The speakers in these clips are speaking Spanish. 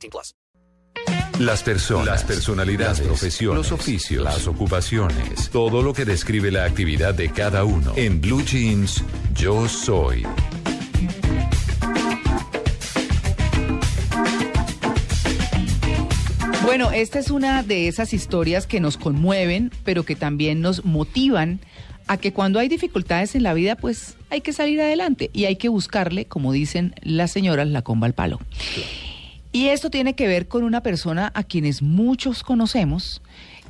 18 plus. Las personas, las personalidades, las profesiones, los oficios, las ocupaciones, todo lo que describe la actividad de cada uno. En Blue Jeans, yo soy. Bueno, esta es una de esas historias que nos conmueven, pero que también nos motivan a que cuando hay dificultades en la vida, pues hay que salir adelante y hay que buscarle, como dicen las señoras, la comba al palo. Y esto tiene que ver con una persona a quienes muchos conocemos,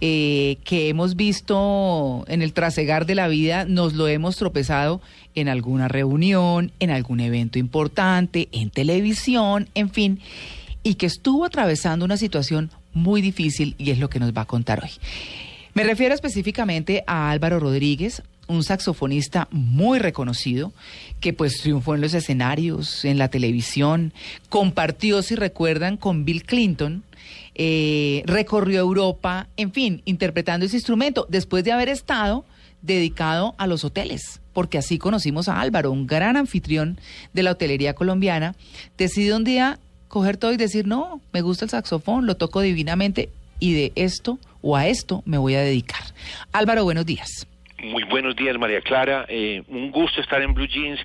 eh, que hemos visto en el trasegar de la vida, nos lo hemos tropezado en alguna reunión, en algún evento importante, en televisión, en fin, y que estuvo atravesando una situación muy difícil y es lo que nos va a contar hoy. Me refiero específicamente a Álvaro Rodríguez, un saxofonista muy reconocido que pues triunfó en los escenarios, en la televisión, compartió, si recuerdan, con Bill Clinton, eh, recorrió Europa, en fin, interpretando ese instrumento, después de haber estado dedicado a los hoteles, porque así conocimos a Álvaro, un gran anfitrión de la hotelería colombiana, decidió un día coger todo y decir, no, me gusta el saxofón, lo toco divinamente y de esto o a esto me voy a dedicar. Álvaro, buenos días. Muy buenos días, María Clara. Eh, un gusto estar en Blue Jeans.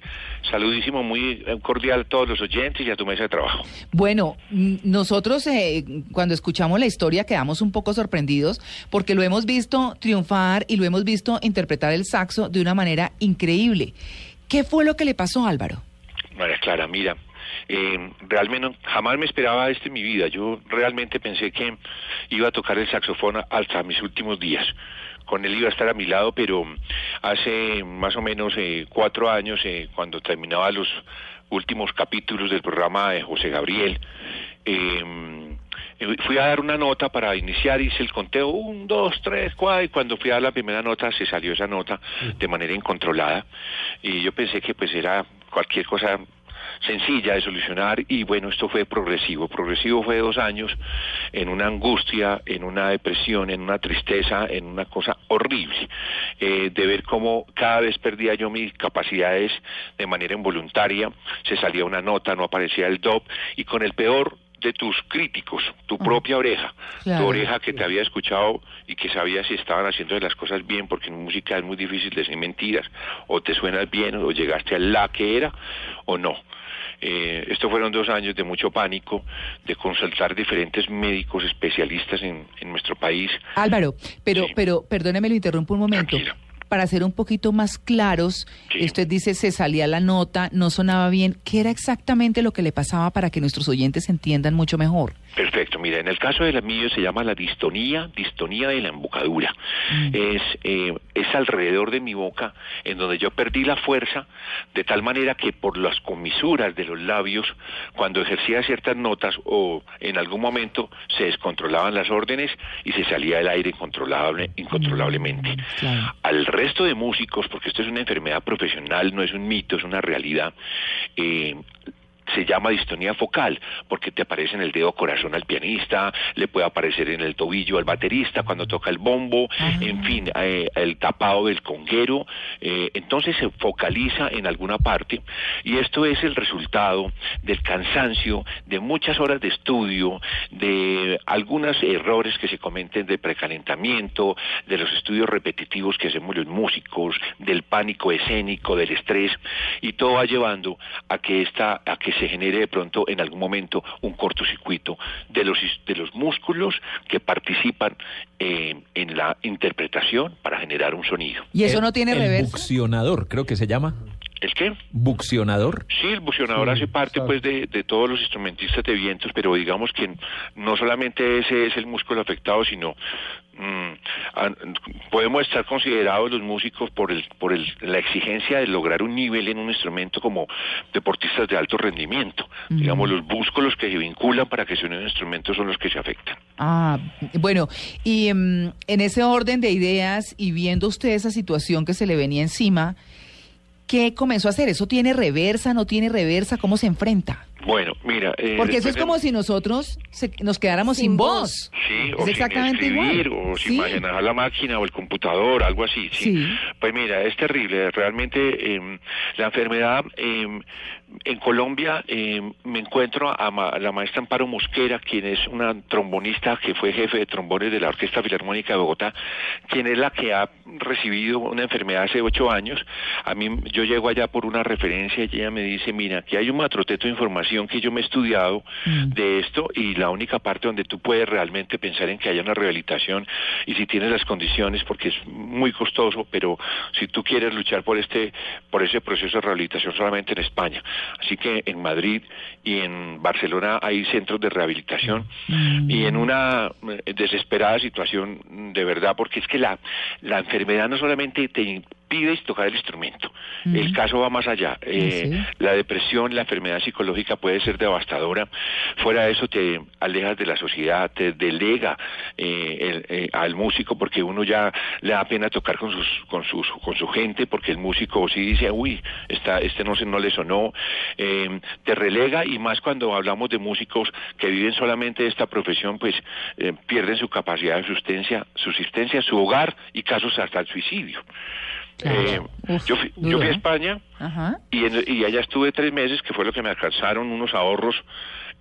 Saludísimo, muy cordial a todos los oyentes y a tu mesa de trabajo. Bueno, nosotros eh, cuando escuchamos la historia quedamos un poco sorprendidos porque lo hemos visto triunfar y lo hemos visto interpretar el saxo de una manera increíble. ¿Qué fue lo que le pasó, Álvaro? María Clara, mira, eh, realmente jamás me esperaba esto en mi vida. Yo realmente pensé que iba a tocar el saxofón hasta mis últimos días. Con él iba a estar a mi lado, pero hace más o menos eh, cuatro años, eh, cuando terminaba los últimos capítulos del programa de José Gabriel, em, eh, fui a dar una nota para iniciar, hice el conteo, un, dos, tres, cuatro, y cuando fui a dar la primera nota se salió esa nota de manera incontrolada, y yo pensé que pues era cualquier cosa sencilla de solucionar y bueno, esto fue progresivo. Progresivo fue dos años en una angustia, en una depresión, en una tristeza, en una cosa horrible, eh, de ver cómo cada vez perdía yo mis capacidades de manera involuntaria, se salía una nota, no aparecía el DOP y con el peor de tus críticos, tu propia oreja, tu oreja que te había escuchado y que sabía si estaban haciendo las cosas bien, porque en música es muy difícil decir mentiras, o te suenas bien, o llegaste a la que era, o no. Eh, estos fueron dos años de mucho pánico, de consultar diferentes médicos especialistas en, nuestro país. Álvaro, pero, pero perdóneme, lo interrumpo un momento. Para ser un poquito más claros, usted dice se salía la nota, no sonaba bien. ¿Qué era exactamente lo que le pasaba para que nuestros oyentes entiendan mucho mejor? Perfecto, mira, en el caso de la mío se llama la distonía, distonía de la embocadura. Mm. Es, eh, es alrededor de mi boca en donde yo perdí la fuerza de tal manera que por las comisuras de los labios, cuando ejercía ciertas notas o en algún momento se descontrolaban las órdenes y se salía el aire incontrolable, incontrolablemente. Mm, Al resto de músicos, porque esto es una enfermedad profesional, no es un mito, es una realidad, eh, se llama distonía focal, porque te aparece en el dedo corazón al pianista, le puede aparecer en el tobillo al baterista cuando toca el bombo, en fin, eh, el tapado del conguero, eh, entonces se focaliza en alguna parte y esto es el resultado del cansancio, de muchas horas de estudio, de algunos errores que se cometen de precalentamiento, de los estudios repetitivos que hacemos los músicos, del pánico escénico, del estrés, y todo va llevando a que esta, a que se genere de pronto en algún momento un cortocircuito de los, de los músculos que participan eh, en la interpretación para generar un sonido. ¿Y eso no tiene el, creo que se llama. ¿El qué? ¿Buccionador? Sí, el bucionador hace parte pues de, de todos los instrumentistas de vientos, pero digamos que no solamente ese es el músculo afectado, sino mm, a- podemos estar considerados los músicos por el por el, la exigencia de lograr un nivel en un instrumento como deportistas de alto rendimiento. Digamos, los músculos que se vinculan para que suene un instrumento son los que se afectan. Ah, bueno, y em, en ese orden de ideas y viendo usted esa situación que se le venía encima, ¿qué comenzó a hacer? ¿Eso tiene reversa, no tiene reversa? ¿Cómo se enfrenta? Bueno, mira, eh, Porque eso es de- como si nosotros se- nos quedáramos sin, Sin voz. Sí, Es o exactamente sin escribir, igual. o sin Sí. manejar la máquina o el computador, algo así. Sí. Sí. Pues mira, es terrible. Realmente em, la enfermedad em, en Colombia em, me encuentro a, ma- a la maestra Amparo Mosquera, quien es una trombonista que fue jefe de trombones de la Orquesta Filarmónica de Bogotá, quien es la que ha recibido una enfermedad hace ocho años. A mí yo llego allá por una referencia y ella me dice, mira, que hay un matroteto de información que yo me he estudiado de esto y la única parte donde tú puedes realmente pensar en que haya una rehabilitación y si tienes las condiciones porque es muy costoso, pero si tú quieres luchar por este por ese proceso de rehabilitación solamente en España. Así que en Madrid y en Barcelona hay centros de rehabilitación. Y en una eh, desesperada situación de verdad porque es que la la enfermedad no solamente te impide tocar el instrumento, el caso va más allá. Eh, sí. la depresión, la enfermedad psicológica puede ser devastadora. Fuera de eso te alejas de la sociedad, te delega eh, el- eh, al músico porque uno ya le da pena tocar con sus con sus con su gente porque el músico sí dice, uy, esta, este no se no le sonó. Eh, te relega y más cuando hablamos de músicos que viven solamente de esta profesión, pues eh, pierden su capacidad de subsistencia, subsistencia, su hogar y casos hasta el suicidio. Claro. Eh, Uf, yo, fui, yo fui a ¿eh? España Ajá. y, en- y allá estuve tres meses, que fue lo que me alcanzaron unos ahorros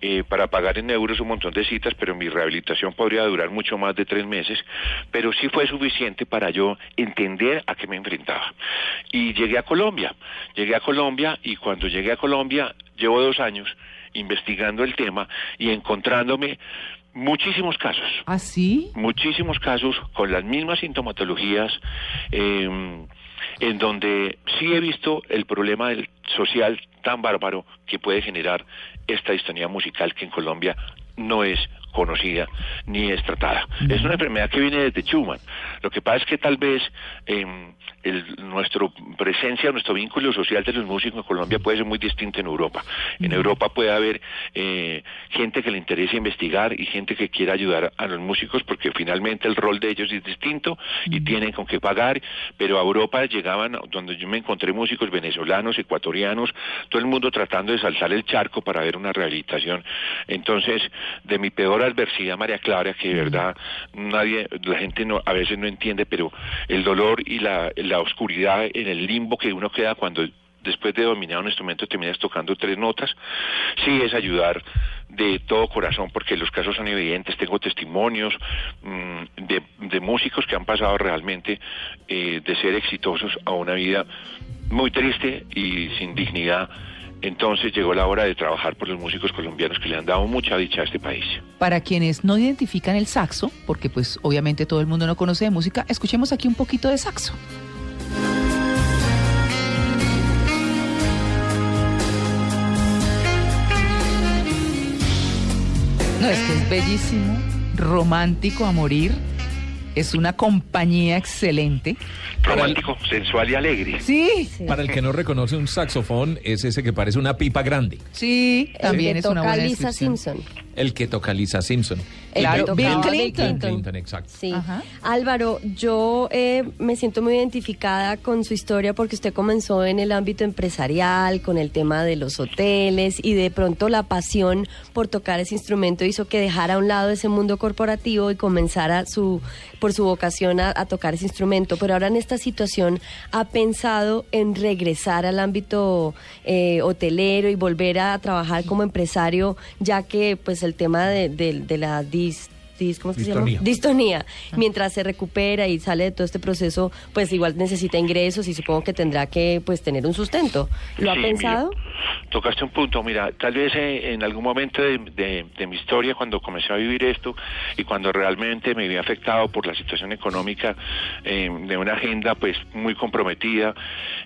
eh, para pagar en euros un montón de citas, pero mi rehabilitación podría durar mucho más de tres meses, pero sí fue suficiente para yo entender a qué me enfrentaba. Y llegué a Colombia, llegué a Colombia y cuando llegué a Colombia llevo dos años investigando el tema y encontrándome muchísimos casos ¿Ah, sí? muchísimos casos con las mismas sintomatologías eh, en donde sí he visto el problema del social tan bárbaro que puede generar esta distonía musical que en Colombia no es conocida ni es tratada. Es una enfermedad que viene desde Schumann. Lo que pasa es que tal vez eh, el, nuestra presencia, nuestro vínculo social de los músicos en Colombia puede ser muy distinto en Europa. En Europa puede haber eh, gente que le interese investigar y gente que quiera ayudar a los músicos porque finalmente el rol de ellos es distinto y tienen con qué pagar, pero a Europa llegaban donde yo me encontré músicos venezolanos, ecuatorianos, todo el mundo tratando de saltar el charco para ver una rehabilitación. Entonces, de mi peor adversidad, María Clara, que de verdad nadie, la gente no, a veces no entiende, pero el dolor y la, la oscuridad en el limbo que uno queda cuando después de dominar un instrumento terminas tocando tres notas, sí es ayudar de todo corazón porque los casos son evidentes, tengo testimonios mm, de, de músicos que han pasado realmente eh, de ser exitosos a una vida muy triste y sin dignidad. Entonces llegó la hora de trabajar por los músicos colombianos que le han dado mucha dicha a este país. Para quienes no identifican el saxo, porque pues obviamente todo el mundo no conoce de música, escuchemos aquí un poquito de saxo. No, es que es bellísimo, romántico a morir, es una compañía excelente. Romántico, sensual y alegre. Sí, Para el que no reconoce un saxofón, es ese que parece una pipa grande. sí, también que es una buena Lisa descripción. Simpson. El que toca Lisa Simpson. El Claro, que Bill Clinton. Clinton, exacto. Sí. Ajá. Álvaro, yo eh, me siento muy identificada con su historia porque usted comenzó en el ámbito empresarial, con el tema de los hoteles y de pronto la pasión por tocar ese instrumento hizo que dejara a un lado ese mundo corporativo y comenzara su, por su vocación a, a tocar ese instrumento. Pero ahora en esta situación ha pensado en regresar al ámbito eh, hotelero y volver a trabajar como empresario, ya que pues el tema de, de- de la dis- dis- ¿cómo es que se llama? Distonía. Distonía. Mientras se recupera y sale de todo este proceso, pues igual necesita ingresos y supongo que tendrá que pues tener un sustento. ¿Lo ha Sí, pensado? mira, tocaste un punto, mira, tal vez eh, en algún momento de, de- de mi historia, cuando comencé a vivir esto y cuando realmente me había afectado por la situación económica eh, de una agenda pues muy comprometida,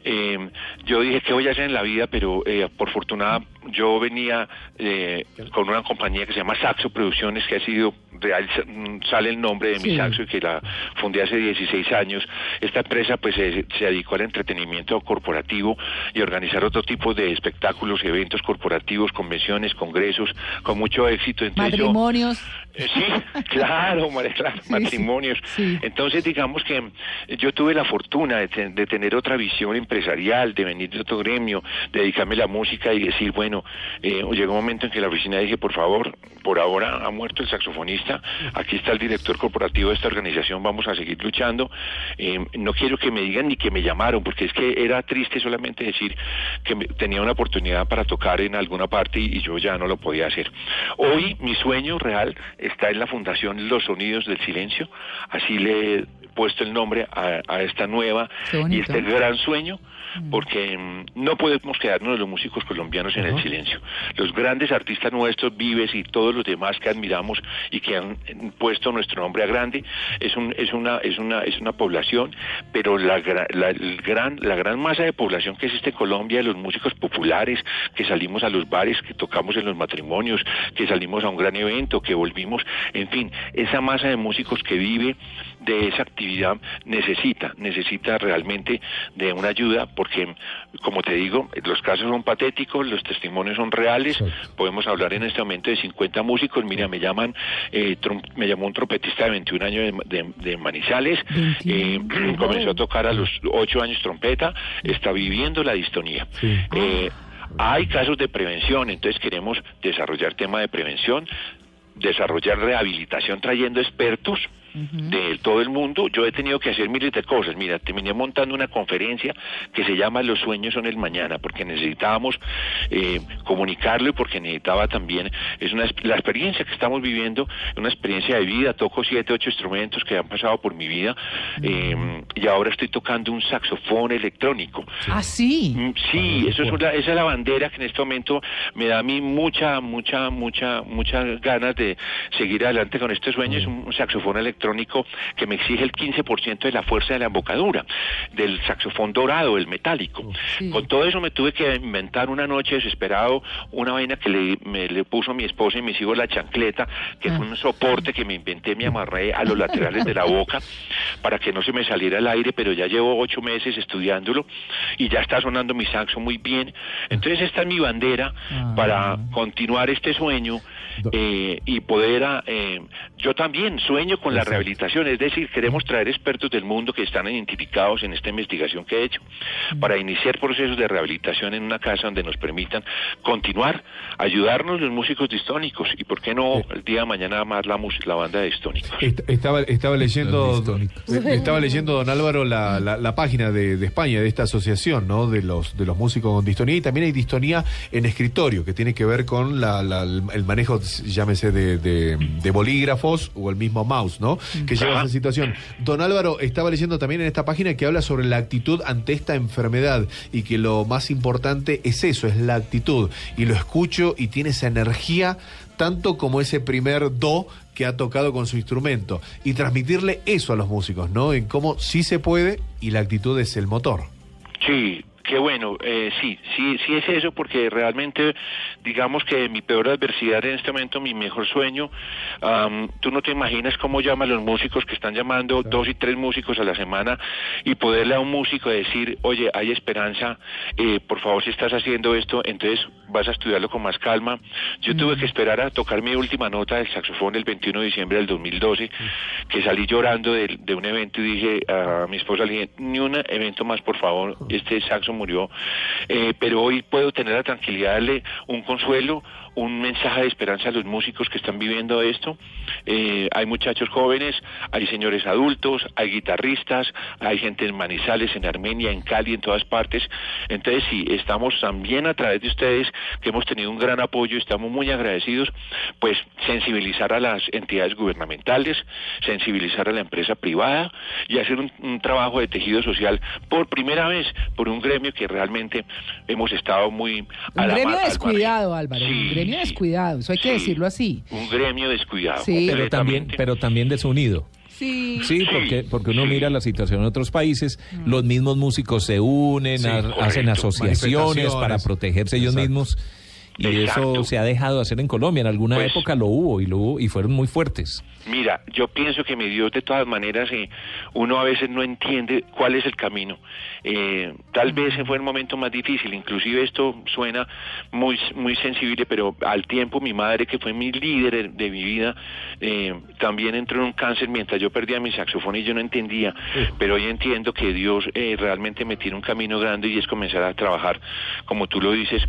eh, yo dije, ¿qué voy a hacer en la vida? Pero eh, por fortuna yo venía eh, con una compañía que se llama Saxo Producciones, que ha sido real, mm, sale el nombre de mi Sí. Saxo y que la fundé hace 16 años. Esta empresa pues se, se dedicó al entretenimiento corporativo y organizar otro tipo de espectáculos, eventos corporativos, convenciones, congresos, con mucho éxito. Entonces yo- Matrimonios. eh, Sí, claro, María Clara, Sí, sí, matrimonios. sí. Entonces, digamos que yo tuve la fortuna de, te- de tener otra visión empresarial, de venir de otro gremio, de dedicarme a la música y decir, bueno, eh, llegó un momento en que la oficina dije, por favor, por ahora ha muerto el saxofonista, aquí está el director corporativo de esta organización, vamos a seguir luchando. Eh, no quiero que me digan ni que me llamaron, porque es que era triste solamente decir que me- tenía una oportunidad para tocar en alguna parte y, y yo ya no lo podía hacer. Hoy mi sueño real está en la Fundación Los Sonidos del Silencio, así le he puesto el nombre a, a esta nueva y este gran sueño porque mm, no podemos quedarnos los músicos colombianos en el silencio. Los grandes artistas nuestros, Vives y todos los demás que admiramos y que han eh, puesto nuestro nombre a grande, es un, es una es una es una población, pero la, la, el gran la gran masa de población que existe en Colombia, los músicos populares que salimos a los bares, que tocamos en los matrimonios, que salimos a un gran evento, que volvimos, en fin, esa masa de músicos que vive de esa actividad necesita, necesita realmente de una ayuda porque, como te digo, los casos son patéticos, los testimonios son reales, podemos hablar en este momento de 50 músicos, mira, me llaman, eh, me llamó un trompetista de 21 años de, de- de Manizales, eh, comenzó a tocar a los 8 años trompeta, está viviendo la distonía. Eh, hay casos de prevención, entonces queremos desarrollar tema de prevención, desarrollar rehabilitación trayendo expertos de todo el mundo. Yo he tenido que hacer miles de cosas. Mira, terminé montando una conferencia que se llama Los sueños son el mañana, porque necesitábamos eh, comunicarlo y porque necesitaba también, es una, la experiencia que estamos viviendo, una experiencia de vida. Toco siete, ocho instrumentos que han pasado por mi vida eh, y ahora estoy tocando un saxofón electrónico. Ah, sí. Mm, Sí, eso es una, esa es la bandera que en este momento me da a mí mucha, mucha, mucha, muchas ganas de seguir adelante con este sueño. Es un, un saxofón electrónico que me exige el 15% de la fuerza de la embocadura, del saxofón dorado, el metálico. Sí. Con todo eso me tuve que inventar una noche desesperado una vaina que le, me, le puso mi esposa y mis hijos la chancleta, que fue un soporte que me inventé, me amarré a los laterales de la boca para que no se me saliera el aire, pero ya llevo ocho meses estudiándolo y ya está sonando mi saxo muy bien. Entonces esta es mi bandera Ah. para continuar este sueño eh, y poder, ah, eh, yo también sueño con la rehabilitación, es decir, queremos traer expertos del mundo que están identificados en esta investigación que he hecho para iniciar procesos de rehabilitación en una casa donde nos permitan continuar, ayudarnos los músicos distónicos y por qué no el día de mañana más la, mus- la banda de distónicos. Est- Estaba, estaba leyendo eh, estaba leyendo don Álvaro la, la, la página de, de España de esta asociación no de los de los músicos con distonía. Y también hay distonía en escritorio que tiene que ver con la, la- el manejo llámese de, de- de bolígrafos o el mismo mouse no que lleva a esa situación don Álvaro estaba leyendo también en esta página que habla sobre la actitud ante esta enfermedad y que lo más importante es eso es la actitud y lo escucho y tiene esa energía tanto como ese primer do que ha tocado con su instrumento y transmitirle eso a los músicos, ¿no? En cómo sí se puede y la actitud es el motor. Sí, qué bueno, eh, sí, sí, sí es eso, porque realmente, digamos que mi peor adversidad en este momento, mi mejor sueño, am, tú no te imaginas cómo llaman los músicos que están llamando dos y tres músicos a la semana y poderle a un músico decir, oye, hay esperanza, eh, por favor, si estás haciendo esto, entonces vas a estudiarlo con más calma. Yo tuve que esperar a tocar mi última nota del saxofón el 21 de diciembre del 2012, que salí llorando de, de un evento y dije a mi esposa, le dije, ni un evento más, por favor, este saxo murió. Eh, pero hoy puedo tener la tranquilidad de darle un consuelo, un mensaje de esperanza a los músicos que están viviendo esto. eh, hay muchachos jóvenes, hay señores adultos, hay guitarristas, hay gente en Manizales, en Armenia, en Cali, en todas partes. Entonces, sí, estamos también a través de ustedes, que hemos tenido un gran apoyo, estamos muy agradecidos, pues sensibilizar a las entidades gubernamentales, sensibilizar a la empresa privada y hacer un, un trabajo de tejido social por primera vez por un gremio que realmente hemos estado muy a Un la gremio mar- descuidado. Álvaro. Sí, gremio descuidado. Eso hay que Sí. decirlo así. Un gremio descuidado. Sí. Pero también, pero también desunido. Sí. Sí, porque, porque uno mira la situación en otros países, los mismos músicos se unen, Sí, ha- correcto. hacen asociaciones para protegerse ellos mismos. Y Exacto. eso se ha dejado de hacer en Colombia. En alguna Pues- época lo hubo y lo hubo, y fueron muy fuertes. Mira, yo pienso que mi Dios de todas maneras, eh, uno a veces no entiende cuál es el camino. Eh, tal vez fue el momento más difícil, inclusive esto suena muy muy sensible, pero al tiempo mi madre, que fue mi líder de mi vida, eh, también entró en un cáncer mientras yo perdía mi saxofón y yo no entendía, pero hoy entiendo que Dios eh, realmente me tiene un camino grande y es comenzar a trabajar, como tú lo dices,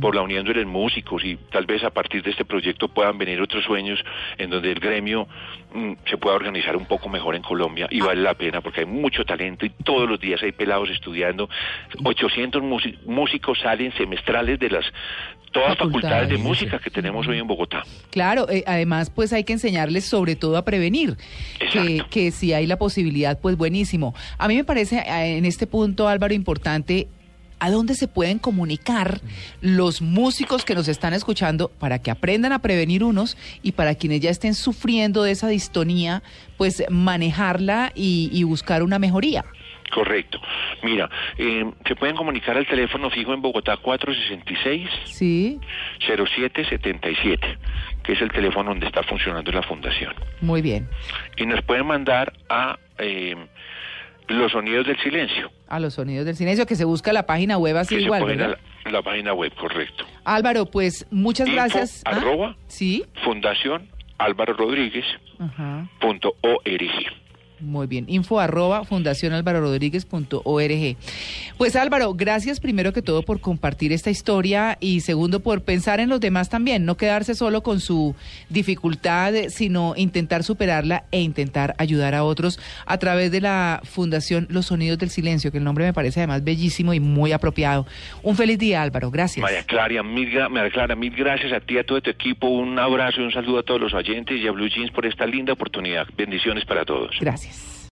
por la unión de los músicos y tal vez a partir de este proyecto puedan venir otros sueños en donde el gremio mm, se pueda organizar un poco mejor en Colombia y vale la pena porque hay mucho talento y todos los días hay pelados estudiando. 800 músi- músicos salen semestrales de las todas Facultades, facultades de música que tenemos hoy en Bogotá. Claro, eh, además pues hay que enseñarles sobre todo a prevenir, que, que si hay la posibilidad pues buenísimo. A mí me parece eh, en este punto Álvaro importante a dónde se pueden comunicar los músicos que nos están escuchando para que aprendan a prevenir unos y para quienes ya estén sufriendo de esa distonía pues manejarla y, y buscar una mejoría. Correcto. Mira, eh, se pueden comunicar al teléfono fijo en Bogotá 466 Sí, 0777, que es el teléfono donde está funcionando la fundación. muy bien. Y nos pueden mandar a eh, Los Sonidos del Silencio, A los sonidos del silencio que se busca la página web así que igual. la, la página web, correcto. Álvaro, pues muchas Info, gracias. ¿Ah? arroba. Sí. Fundación Álvaro Rodríguez Ajá. punto org. Muy bien, info arroba fundacionalvarorodríguez.org. Pues Álvaro, gracias primero que todo por compartir esta historia y segundo por pensar en los demás también, no quedarse solo con su dificultad, sino intentar superarla e intentar ayudar a otros a través de la Fundación Los Sonidos del Silencio, que el nombre me parece además bellísimo y muy apropiado. Un feliz día Álvaro, gracias. María Clara, mil, María Clara, mil gracias a ti, a todo tu equipo, un abrazo y un saludo a todos los oyentes y a Blue Jeans por esta linda oportunidad. Bendiciones para todos. Gracias.